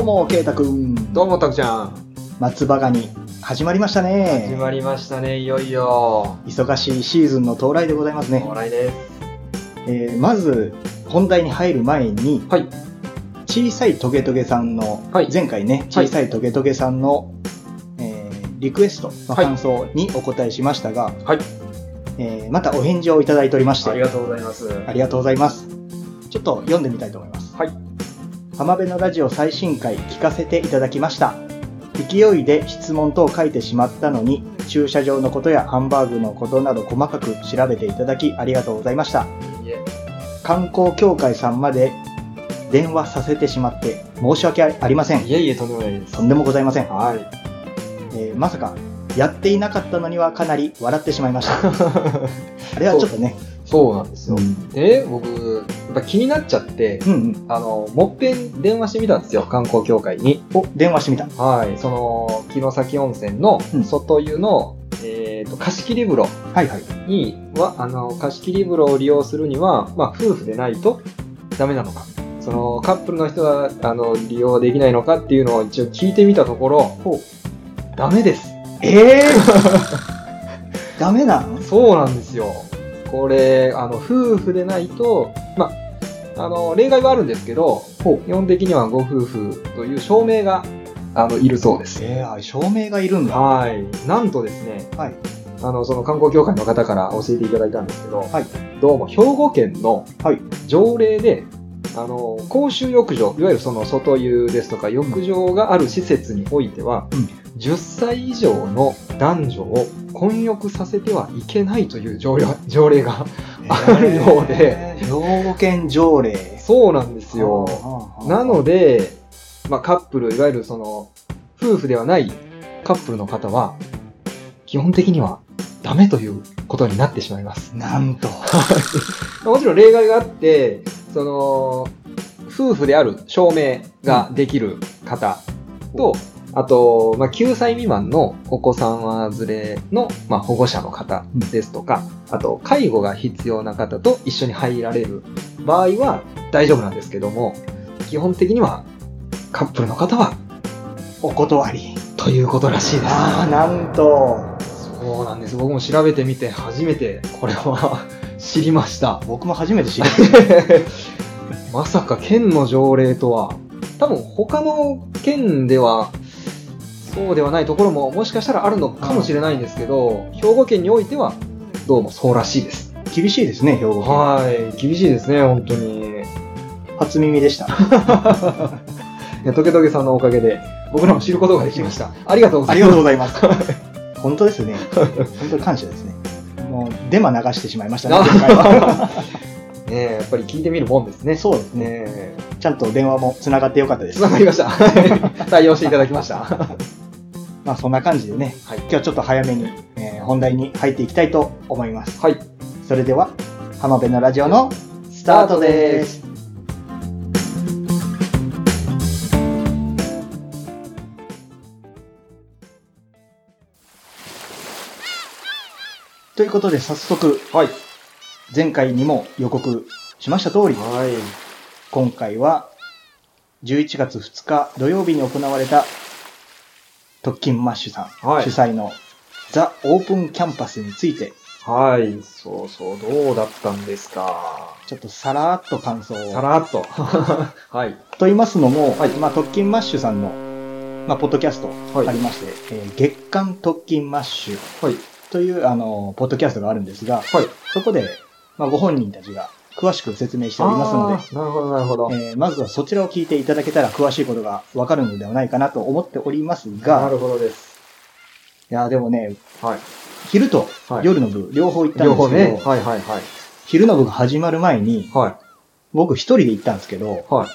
うも、ケイタくん。どうも、たくちゃん。松葉ガニ、始まりました始ね。まりましたね、いよいよ。忙しいシーズンの到来でございますね。お来です。えーまず、本題に入る前に、はい。小さいトゲトゲさんの、はい前回ね、はい小さいトゲトゲさんの、えーリクエストの感想にお答えしましたが、はい。えーまたお返事をいただいておりまして、ありがとうございます。ありがとうございます。ちょっと読んでみたいと思います。はい。浜辺のラジオ最新回聞かせていただきました。勢いで質問等書いてしまったのに、駐車場のことやハンバーグのことなど細かく調べていただきありがとうございました。観光協会さんまで電話させてしまって申し訳ありません。いえいえ、とんでもないです。とんでもございません。はい。えーまさか、やっていなかったのにはかなり笑ってしまいました。あれはちょっとね、そうなんですよ。うんで、僕、やっぱ気になっちゃって、うんうん。あの、もっぺん電話してみたんですよ、観光協会に。お、電話してみた。はい。その、城崎温泉のうん外湯の、えっ、と、貸し切り風呂はいはい。には、あの、貸し切り風呂を利用するには、まあ、夫婦でないとダメなのか。その、カップルの人は、あの、利用できないのかっていうのを一応聞いてみたところ、ダメです。えー、ダメなの？そうなんですよ。これ、あの、夫婦でないと、まあ、あの、例外はあるんですけど、基本的にはご夫婦という証明が、あの、いるそうです。えー、証明がいるんだ。はい。なんとですね、はい。あの、その観光協会の方から教えていただいたんですけど、はいどうも兵庫県のはい条例で、あの、公衆浴場、いわゆるその外湯ですとか浴場がある施設においては、うん10歳以上の男女を混浴させてはいけないという条例 条例が、あるようでえー兵庫県条例。そうなんですよ。なので、で、まあ、カップル、いわゆるその、夫婦ではないカップルの方は、基本的にはダメということになってしまいます。なんと。もちろん例外があって、その、夫婦である証明ができる方と、あと、まあ、9歳未満のお子さんは連れの、まあ、保護者の方ですとか、あと、介護が必要な方と一緒に入られる場合は大丈夫なんですけども、基本的にはカップルの方はお断り。ということらしいです。ああ、なんと。そうなんです。僕も調べてみて初めてこれは 知りました。僕も初めて知りました。まさか県の条例とは、多分他の県では、そうではないところももしかしたらあるのかもしれないんですけど、兵庫県においては、どうもそうらしいです。厳しいですね、兵庫県。はい。厳しいですね、本当に。初耳でした。い や、トゲトゲさんのおかげで、僕らも知ることができました。ありがとうござありがいます。とうございます。本当ですね。本当に感謝ですね。もう、デマ流してしまいましたね、今回は。ねえやっぱり聞いてみるもんですね。そうですね。ねえちゃんと電話も繋がってよかったです。つながりました。採用していただきました。はまあ、そんな感じでね、い。今日はちょっと早めに、えー本題に入っていきたいと思います。はい。それでは、浜辺のラジオのスタートです。ということで、早速、はい。前回にも予告しました通り、はい。今回は11月2日土曜日に行われた特勤マッシュさんはい主催のザ・オープンキャンパスについてはい。そうそう。どうだったんですか？ちょっとさらっと感想を。さらっと。はい。と言いますのも、はいまあ、特勤マッシュさんの、まあ、ポッドキャストはいありまして、えー月間特勤マッシュはい。というあのポッドキャストがあるんですが、はい。そこで、まあ、ご本人たちが詳しく説明しておりますので、なるほど、なるほど。えーまずはそちらを聞いていただけたら詳しいことがわかるのではないかなと思っておりますが、なるほどです。いや、でもね、はい。昼とはい夜の部、両方行ったんですけど、ね。はいはいはい。昼の部が始まる前に、はい。僕一人で行ったんですけど、は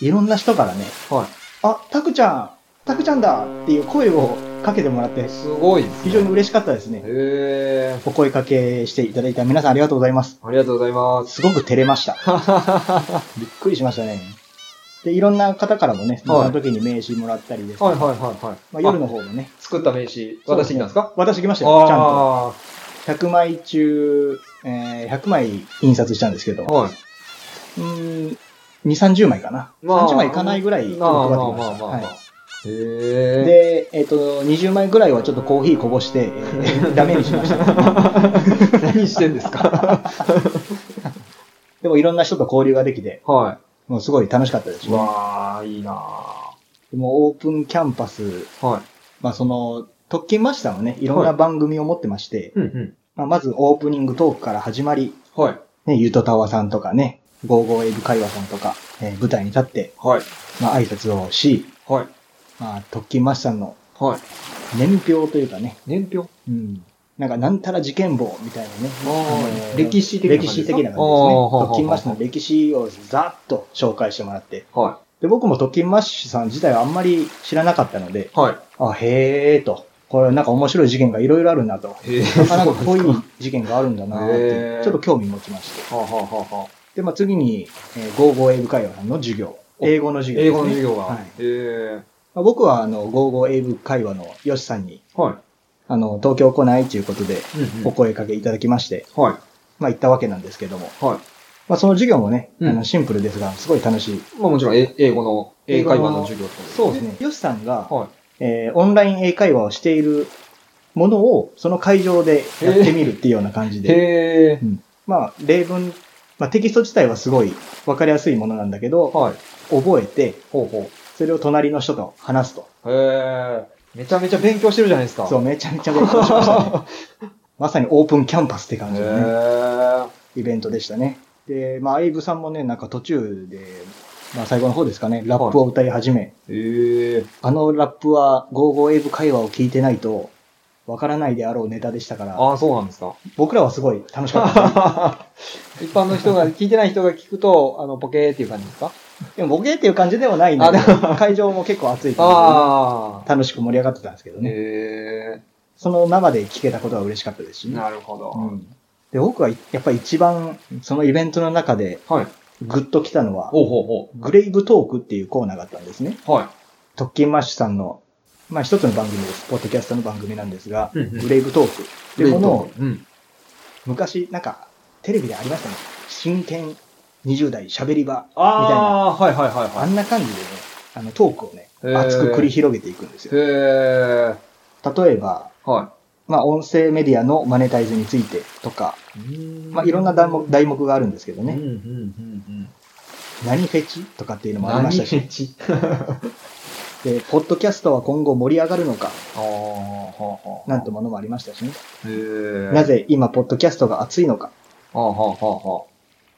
い。いろんな人からね、はあ、たくちゃん、たくちゃんだっていう声をかけてもらってい。、すごい。非常に嬉しかったですね。へお声かけしていただいた皆さんありがとうございます。ー。ありがとうございます。すごく照れました。びっくりしましたね。で、いろんな方からもね、その時に名刺もらったりですはいはいはいはい。まあ、夜の方もね、作った名刺、渡してきたんですか？渡してきましたよ、ちゃんと。あ100枚中、えー100枚印刷したんですけど。はい。うーん、30枚かな。まあ30枚いかないぐらい配ってきまあまあまあまあまあ。はい。で、えっ、と、20枚ぐらいはちょっとコーヒーこぼして、えー ダメにしました。何してんですか？でもいろんな人と交流ができて、はもうすごい楽しかったですい。ね。わあ、いいなでもオープンキャンパス、ぁはい。まあその、特勤マスターはね、いろんな番組を持ってまして、うんうん。まあ、まずオープニングトークから始まり、はい。ね、ゆとたわさんとかね、ゴーゴー英語会話さんとか、えー舞台に立って、はい。まあ挨拶をし、はい。まあ特勤マッシュのはい。年表というかね、年表？うん。なんか、なんたら事件簿みたいなね。歴史的な感歴じですか史的な感じですね。特勤マッシュの歴史をざっと紹介してもらって。はで、僕も特勤マッシュさん自体はあんまり知らなかったので、い。はい。あ、へーと。これなんか面白い事件がいろいろあるんだと。なかなか濃い事件があるんだなーっへて、ーちょっと興味持ちまして。はあ、はあはあはあ、で、まあ次に、えー、ゴーゴー英語会話さんの授業。英語の授業英ですね。語の授業が。はい。へえ。まあ僕は、あの、ゴーゴー英語会話のヨシさんに、はい。あの、東京来ないということで、うんお声かけいただきまして、はい。まあ行ったわけなんですけども、はい。まあその授業もね、うんあのシンプルですが、すごい楽しい。まあもちろん、え英語の、英会話の授業ってことそうですね。ヨシさんが、はい。えーオンライン英会話をしているものを、その会場でやってみるっていうような感じで、へえ。まあ例文、まあテキスト自体はすごいわかりやすいものなんだけど、はい。覚えて、ほうほそれを隣の人と話すと。う。へえ。めちゃめちゃ勉強してるじゃないですか。そう、めちゃめちゃ勉強しましたね。まさにオープンキャンパスって感じのね、へイベントでしたね。で、まあ、アイブさんもね、なんか途中で、まあ最後の方ですかね、ラップを歌い始め、え。へえ。あのラップは、ゴーゴーエイブ会話を聞いてないと、わからないであろうネタでしたから、ああ、そうなんですか。僕らはすごい楽しかった。一般の人が、聞いてない人が聞くと、あの、ポケーっていう感じですか？でもボケっていう感じではないんだけあど、会場も結構熱い感あじで、楽しく盛り上がってたんですけどあ。ね。へその生で聞けたことは嬉しかったですしえ。ね。なるほど。うんで、僕はやっぱり一番、そのイベントの中ではい。グッと来たのは、グレイブトークっていうコーナーがあったんですね。う。はい。特勤マッシュさんの、まあ一つの番組です。ポッドキャストの番組なんですが、うんうんグレイブトークっていうものを、うん。昔、なんか、テレビでありましたね。真剣20代喋り場。ああー、はいはいはいあはんな感じでね、あのトークをね、熱く繰り広げていくんですい。よ。へえ。例えば、はまあ音声メディアのマネタイズについてとか、い。まあいろんな題目題目があるんですけどうん、うね、ん、うん、うん。何フェチとかっていうのもありましたし、何フェチ？で、ポッドキャストは今後盛り上がるのか。なんてものもありましたしね。なぜ今、ポッドキャストが熱いのか。はあ、はあ、はあ、は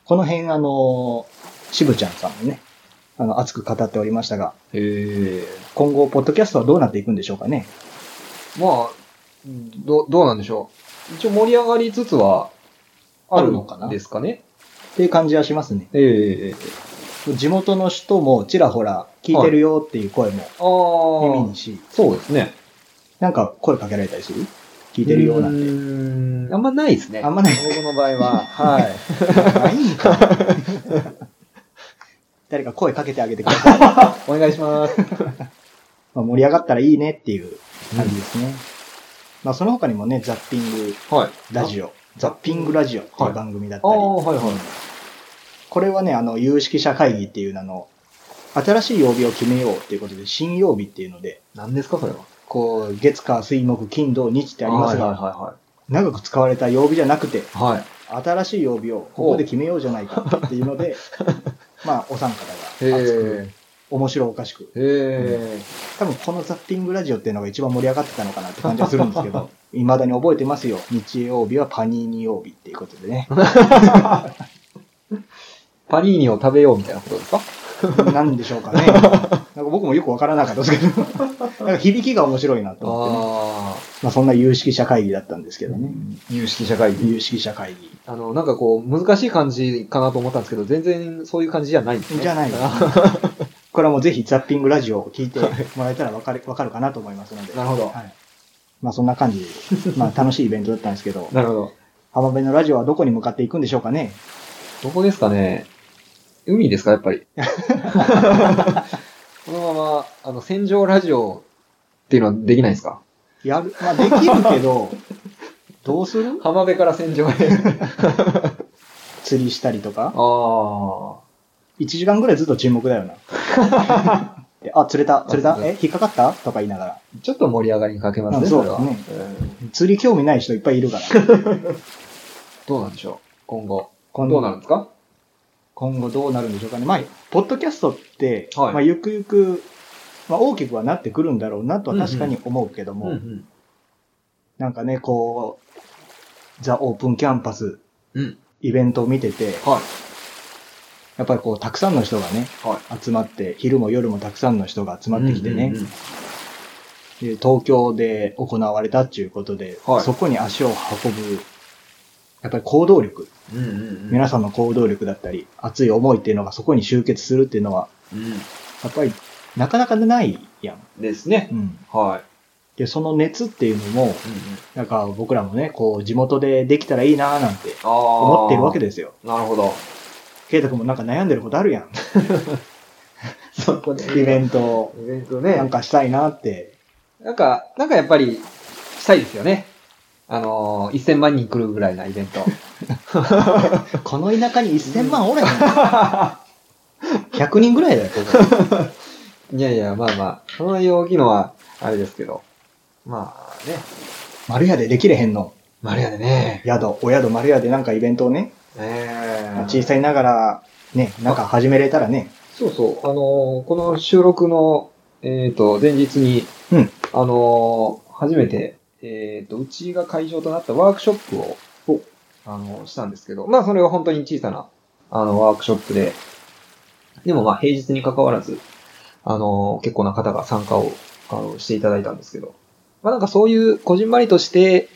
この辺、あの、渋ちゃんさんもね、あの、熱く語っておりましたが、あ。へえ。今後、ポッドキャストはどうなっていくんでしょうかね。まあ、ど、どうなんでしょう。一応盛り上がりつつは、あるのかなですかね。っていう感じはしますね。ええ。地元の人もちらほら聞いてるよっていう声も。耳にし、そうですね。なんか声かけられたりする？聞いてるよなんて。んあんまないですね。あんまない僕の場合は。はい。ないんか。誰か声かけてあげてください。お願いします。まあ盛り上がったらいいねっていう感じですね。まあその他にもね、ザッピングはい。ラジオ、ザッピングラジオっていう番組だったり、ああ、はいはい。これはね、あの、有識者会議っていう名の、新しい曜日を決めようっていうことで、新曜日っていうので、何ですか、それは。こう、月火水木金土日ってありますが、はいは長く使われた曜日じゃなくて、いはい。はい。新しい曜日をここで決めようじゃないかっていうので、まあ、お三方が熱く、面白おかしく、へえ。多分このザッピングラジオっていうのが一番盛り上がってたのかなって感じはするんですけど、未だに覚えてますよ。日曜日はパニーニ曜日っていうことでね。パニーニを食べようみたいなことですか？なんでしょうかね。なんか僕もよくわからなかったですけど、なんか響きが面白いなと思ってね。あまあそんな有識者会議だったんですけどね。あ。有識者会議。有識者会議。あの、なんかこう、難しい感じかなと思ったんですけど、全然そういう感じじゃないんですね。じゃない これはもうぜひザッピングラジオを聞いてもらえたらわかるわかるかなと思いますので。なるほどはい。まあそんな感じで、まあ楽しいイベントだったんですけど、なるほど。浜辺のラジオはどこに向かっていくんでしょうかね。どこですかね海ですか、やっぱり？このまま、あの、戦場ラジオっていうのはできないですか？やる、まあできるけど、どうする？浜辺から戦場へ。釣りしたりとか。ああ。1時間ぐらいずっと沈黙だよな。であ、釣れた、釣れた、え、引っかかった？とか言いながら。ちょっと盛り上がりにかけますね、うんそうですうん釣り興味ない人いっぱいいるから。どうなんでしょう？今後。今どうなるんですか？今後どうなるんでしょうかね。まあ、ポッドキャストって、はいまあ、ゆくゆく、まあ、大きくはなってくるんだろうなとは確かに思うけども、ん。なんかね、こう、ザ・オープンキャンパス、うん。イベントを見てて、はい。やっぱりこう、たくさんの人がね、はい。集まって、昼も夜もたくさんの人が集まってきてね、うんうんうんで東京で行われたっていうことで、はいそこに足を運ぶ、やっぱり行動力、うんうんうん。皆さんの行動力だったり、熱い思いっていうのがそこに集結するっていうのは、うやっぱりなかなかないやん。ん。ですね。うん。はい。で、その熱っていうのも、うんうん。なんか僕らもね、こう、地元でできたらいいなーなんて。思ってるわけでですよ。なるほど。ケイタ君もなんか悩んでることあるやん。そこでイベントをイベントね。なんかしたいなって。なんか、なんかやっぱり、したいですよね。あのー、1000万人来るぐらいなイベント。この田舎に1000万おれへん。100人ぐらいだよ、ここ。いやいや、まあまあ、その容器のは、あれですけど。まあね。丸屋でできれへんの。マリアでね。宿、お宿丸屋でなんかイベントをね、ええ小さいながら、ね、なんか始めれたらね。そうそう。あのーこの収録の、えっ、と、前日に、うんあのー初めて、えっ、と、うちが会場となったワークショップを、あのーしたんですけど、まあ、それは本当に小さな、あの、ワークショップで、でもまあ、平日に関わらず、あのー結構な方が参加を、あの、していただいたんですけど、まあ、なんかそういう、こじんまりとして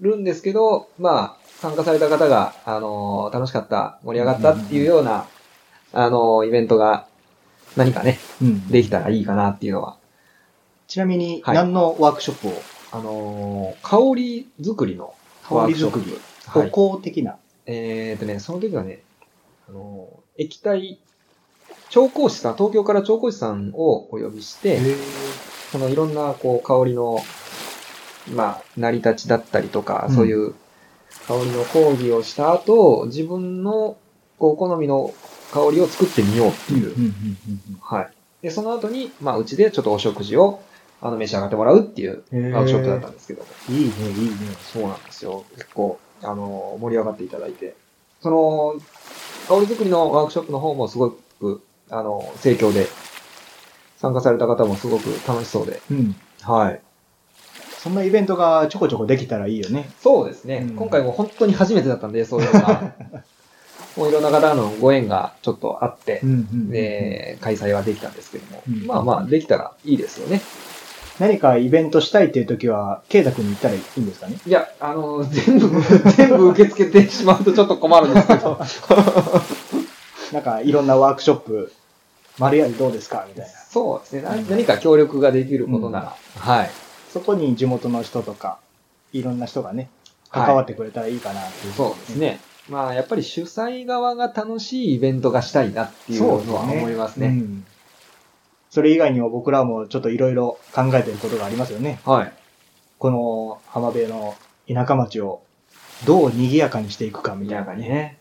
るんですけど、まあ、参加された方が、あのー楽しかった、盛り上がったっていうような、あのーイベントが何かね、うん。できたらいいかなっていうのは、ちなみに、はい。何のワークショップをあのー香り作りの。香りはい歩行的な。えーとね、その時はね、あのー液体、調香師さん、東京から調香師さんをお呼びして、そのいろんなこう香りの、まあ、成り立ちだったりとか、うんそういう香りの講義をした後、自分のこう好みの香りを作ってみようっていう。はい。で、その後に、まあ、うちでちょっとお食事を、あの、召し上がってもらうっていうワークショップだったんですけども。いいね、いいね。そうなんですよ。結構、あの、盛り上がっていただいて。その、香り作りのワークショップの方もすごく、あの、盛況で、参加された方もすごく楽しそうで。うん。はい。そんなイベントがちょこちょこできたらいいよね。そうですね。うん今回も本当に初めてだったんで、そういうのが。もういろんな方のご縁がちょっとあって、で、開催はできたんですけども。うんまあまあ、できたらいいですよね。何かイベントしたいっていう時は、ケイタ君に言ったらいいんですかね？いや、あの、全部、全部受け付けてしまうとちょっと困るんですけど。なんかいろんなワークショップ、丸やりどうですか？みたいな。そうですね。な何か協力ができることなら。はい。そこに地元の人とか、いろんな人がね、はい関わってくれたらいいかなっていう。そうですね。まあ、やっぱり主催側が楽しいイベントがしたいなっていうのは思いますね。うんそれ以外にも僕らもちょっといろいろ考えてることがありますよね。はい。この浜辺の田舎町をどう賑やかにしていくかみたいなね。ね。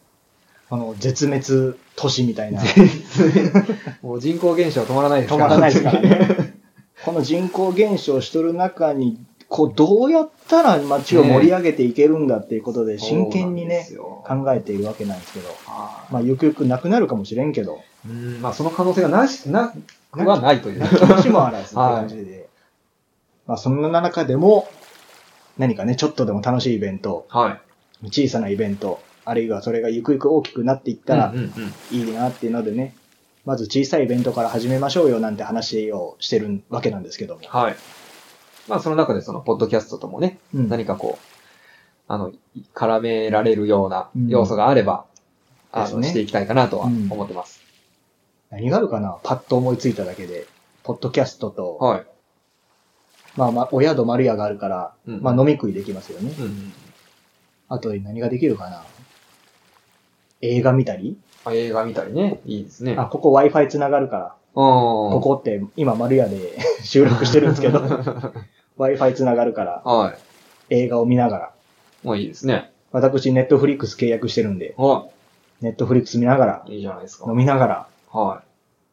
この絶滅都市みたいな。もう人口減少止まらないですから止まらないですからね。この人口減少しとる中に、こう、どうやったら街を盛り上げていけるんだっていうことで、真剣にね、考えているわけなんですけど、あまあ、ゆくゆくなくなるかもしれんけど、うん、まあ、その可能性がなし、な、くはないという。話もあらずってはい感じで、まあ、そんな中でも、何かね、ちょっとでも楽しいイベント、はい。小さなイベント、あるいはそれがゆくゆく大きくなっていったらうんうんうんいいなっていうのでね、まず小さいイベントから始めましょうよなんて話をしてるわけなんですけども。はい。まあ、その中でその、ポッドキャストともね、うん何かこう、あの、絡められるようなうん要素があれば、あの、ですねしていきたいかなとはうん思ってます。何があるかな？パッと思いついただけで。ポッドキャストと、はい。まあまあ、お宿丸屋があるから、うんまあ飲み食いできますよね。うん。あと何ができるかな？映画見たり？あ映画見たりね、いいですね。あ、ここ Wi-Fi つながるから、こここって今丸屋で 収録してるんですけど、Wi-Fi つながるからは映画を見ながら、い。もういいですね。私ネットフリックス契約してるんで、はネットフリックス見ながら、いいじゃないですか。飲みながら、は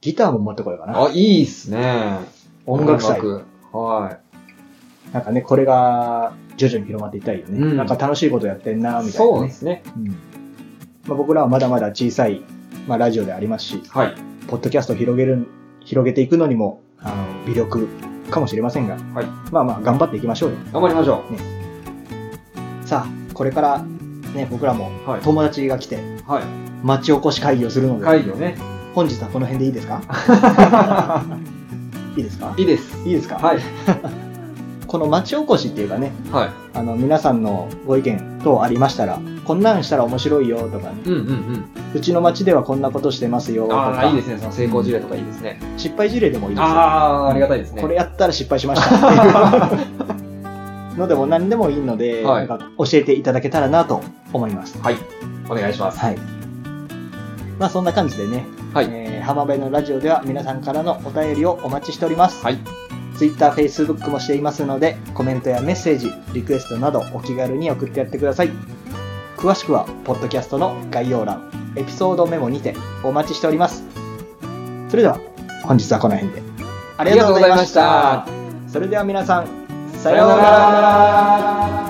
ギターも持ってこようかい。な。あ、いいっすね。音楽祭。はなんかね、これが徐々に広まっていったらいいよね。うんなんか楽しいことやってんな、い。みたいな、ね。そうですね。うんまあ、僕らはまだまだ小さい、まあ、ラジオでありますし、はい。ポッドキャストを広げる、広げていくのにも、あの、微力かもしれませんが、はい。まあまあ、頑張っていきましょうよ。頑張りましょさあ、これから、ね、僕らも。友達が来て、はい。町おこし会議をするので、会議をね。本日はこの辺でいいですか？いいですか？いいです。いいですか、はい。この町おこしっていうかね、はい。あの、皆さんのご意見等ありましたら、こんなんしたら面白いよとかね、うんうんうん。うちの町ではこんなことしてますよとああ、かいい、ですね。その成功事例とかいいですね。失敗事例でもいいですよ。ああ、ありがたいですね。これやったら失敗しましたっていうのでも何でもいいので、はいなんか教えていただけたらなと思います。はい。お願いします。はい。まあそんな感じでね、はい。えー浜辺のラジオでは皆さんからのお便りをお待ちしております。はい。Twitter、Facebook もしていますので、コメントやメッセージ、リクエストなどお気軽に送ってやってください。詳しくは、ポッドキャストの概要欄、エピソードメモにてお待ちしております。それでは、本日はこの辺で。ありがとうございました。それでは皆さん、ささような。ら。